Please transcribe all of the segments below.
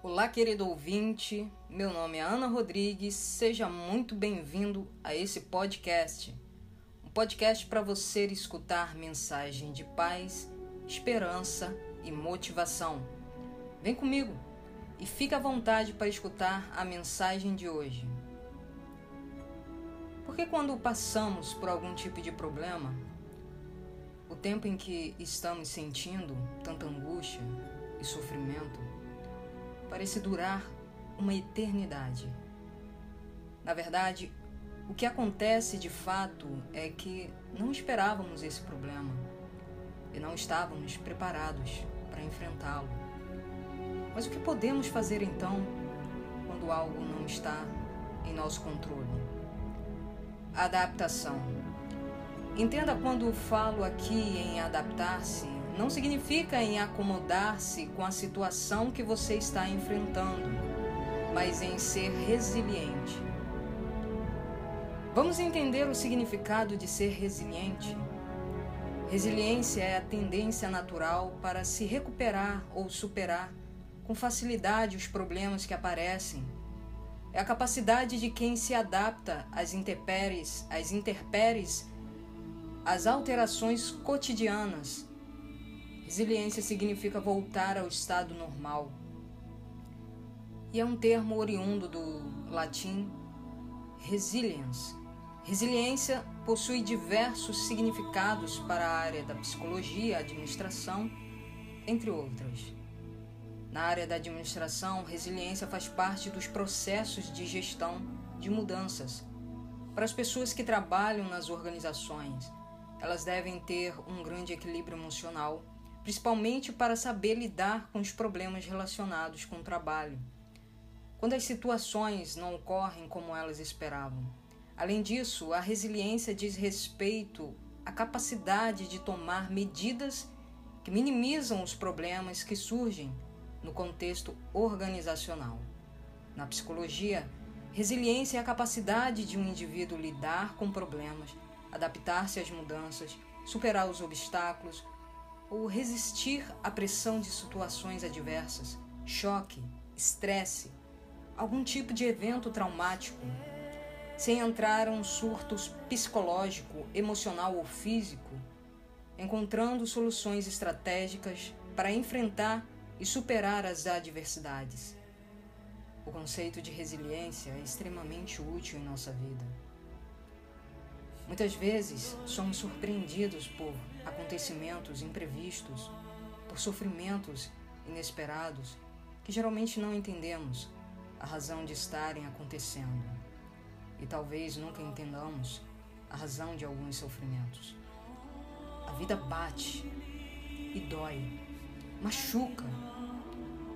Olá, querido ouvinte. Meu nome é Ana Rodrigues. Seja muito bem-vindo a esse podcast. Um podcast para você escutar mensagem de paz, esperança e motivação. Vem comigo e fique à vontade para escutar a mensagem de hoje. Porque quando passamos por algum tipo de problema, o tempo em que estamos sentindo tanta angústia e sofrimento parece durar uma eternidade. Na verdade, o que acontece de fato é que não esperávamos esse problema e não estávamos preparados para enfrentá-lo. Mas o que podemos fazer então quando algo não está em nosso controle? Adaptação. Entenda quando falo aqui em adaptar-se, não significa em acomodar-se com a situação que você está enfrentando, mas em ser resiliente. Vamos entender o significado de ser resiliente? Resiliência é a tendência natural para se recuperar ou superar com facilidade os problemas que aparecem. É a capacidade de quem se adapta às intempéries, às intempéries, às alterações cotidianas. Resiliência significa voltar ao estado normal. E é um termo oriundo do latim resilience. Resiliência possui diversos significados para a área da psicologia, administração, entre outras. Na área da administração, resiliência faz parte dos processos de gestão de mudanças. Para as pessoas que trabalham nas organizações, elas devem ter um grande equilíbrio emocional, principalmente para saber lidar com os problemas relacionados com o trabalho, quando as situações não ocorrem como elas esperavam. Além disso, a resiliência diz respeito à capacidade de tomar medidas que minimizam os problemas que surgem no contexto organizacional. Na psicologia, resiliência é a capacidade de um indivíduo lidar com problemas, adaptar-se às mudanças, superar os obstáculos ou resistir à pressão de situações adversas, choque, estresse, algum tipo de evento traumático, sem entrar um surto psicológico, emocional ou físico, encontrando soluções estratégicas para enfrentar e superar as adversidades. O conceito de resiliência é extremamente útil em nossa vida. Muitas vezes somos surpreendidos por acontecimentos imprevistos, por sofrimentos inesperados que geralmente não entendemos a razão de estarem acontecendo e talvez nunca entendamos a razão de alguns sofrimentos. A vida bate e dói machuca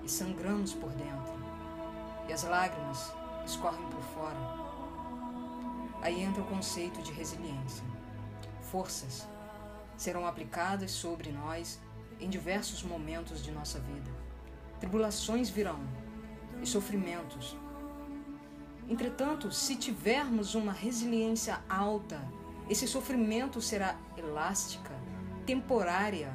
e sangramos por dentro, e as lágrimas escorrem por fora. Aí entra o conceito de resiliência. Forças serão aplicadas sobre nós em diversos momentos de nossa vida. Tribulações virão e sofrimentos. Entretanto, se tivermos uma resiliência alta, esse sofrimento será elástica, temporária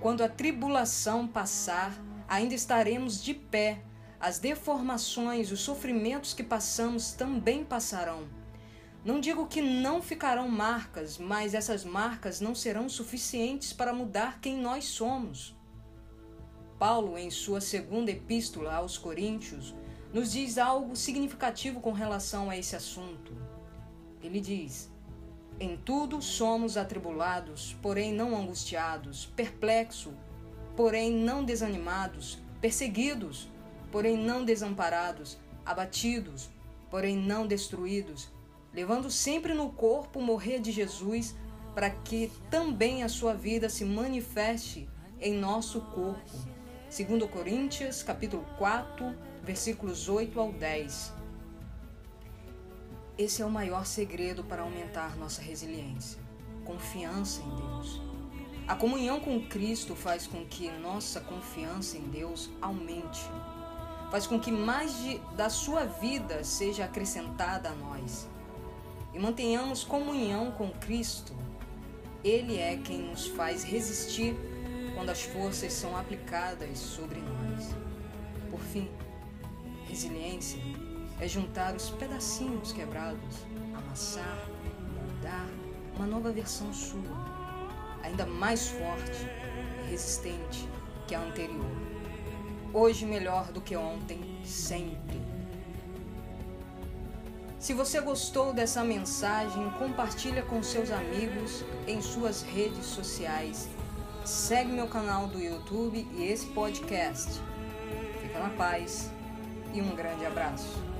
quando a tribulação passar, ainda estaremos de pé. As deformações, os sofrimentos que passamos também passarão. Não digo que não ficarão marcas, mas essas marcas não serão suficientes para mudar quem nós somos. Paulo, em sua segunda epístola aos Coríntios, nos diz algo significativo com relação a esse assunto. Ele diz: em tudo somos atribulados, porém não angustiados, perplexos, porém não desanimados, perseguidos, porém não desamparados, abatidos, porém não destruídos, levando sempre no corpo o morrer de Jesus, para que também a sua vida se manifeste em nosso corpo. Segundo Coríntios, capítulo 4, versículos 8 ao 10. Esse é o maior segredo para aumentar nossa resiliência. Confiança em Deus. A comunhão com Cristo faz com que nossa confiança em Deus aumente. Faz com que mais de, da sua vida seja acrescentada a nós. E mantenhamos comunhão com Cristo. Ele é quem nos faz resistir quando as forças são aplicadas sobre nós. Por fim, resiliência é juntar os pedacinhos quebrados, amassar, moldar uma nova versão sua, ainda mais forte e resistente que a anterior. Hoje melhor do que ontem, sempre. Se você gostou dessa mensagem, compartilha com seus amigos em suas redes sociais. Segue meu canal do YouTube e esse podcast. Fica na paz e um grande abraço.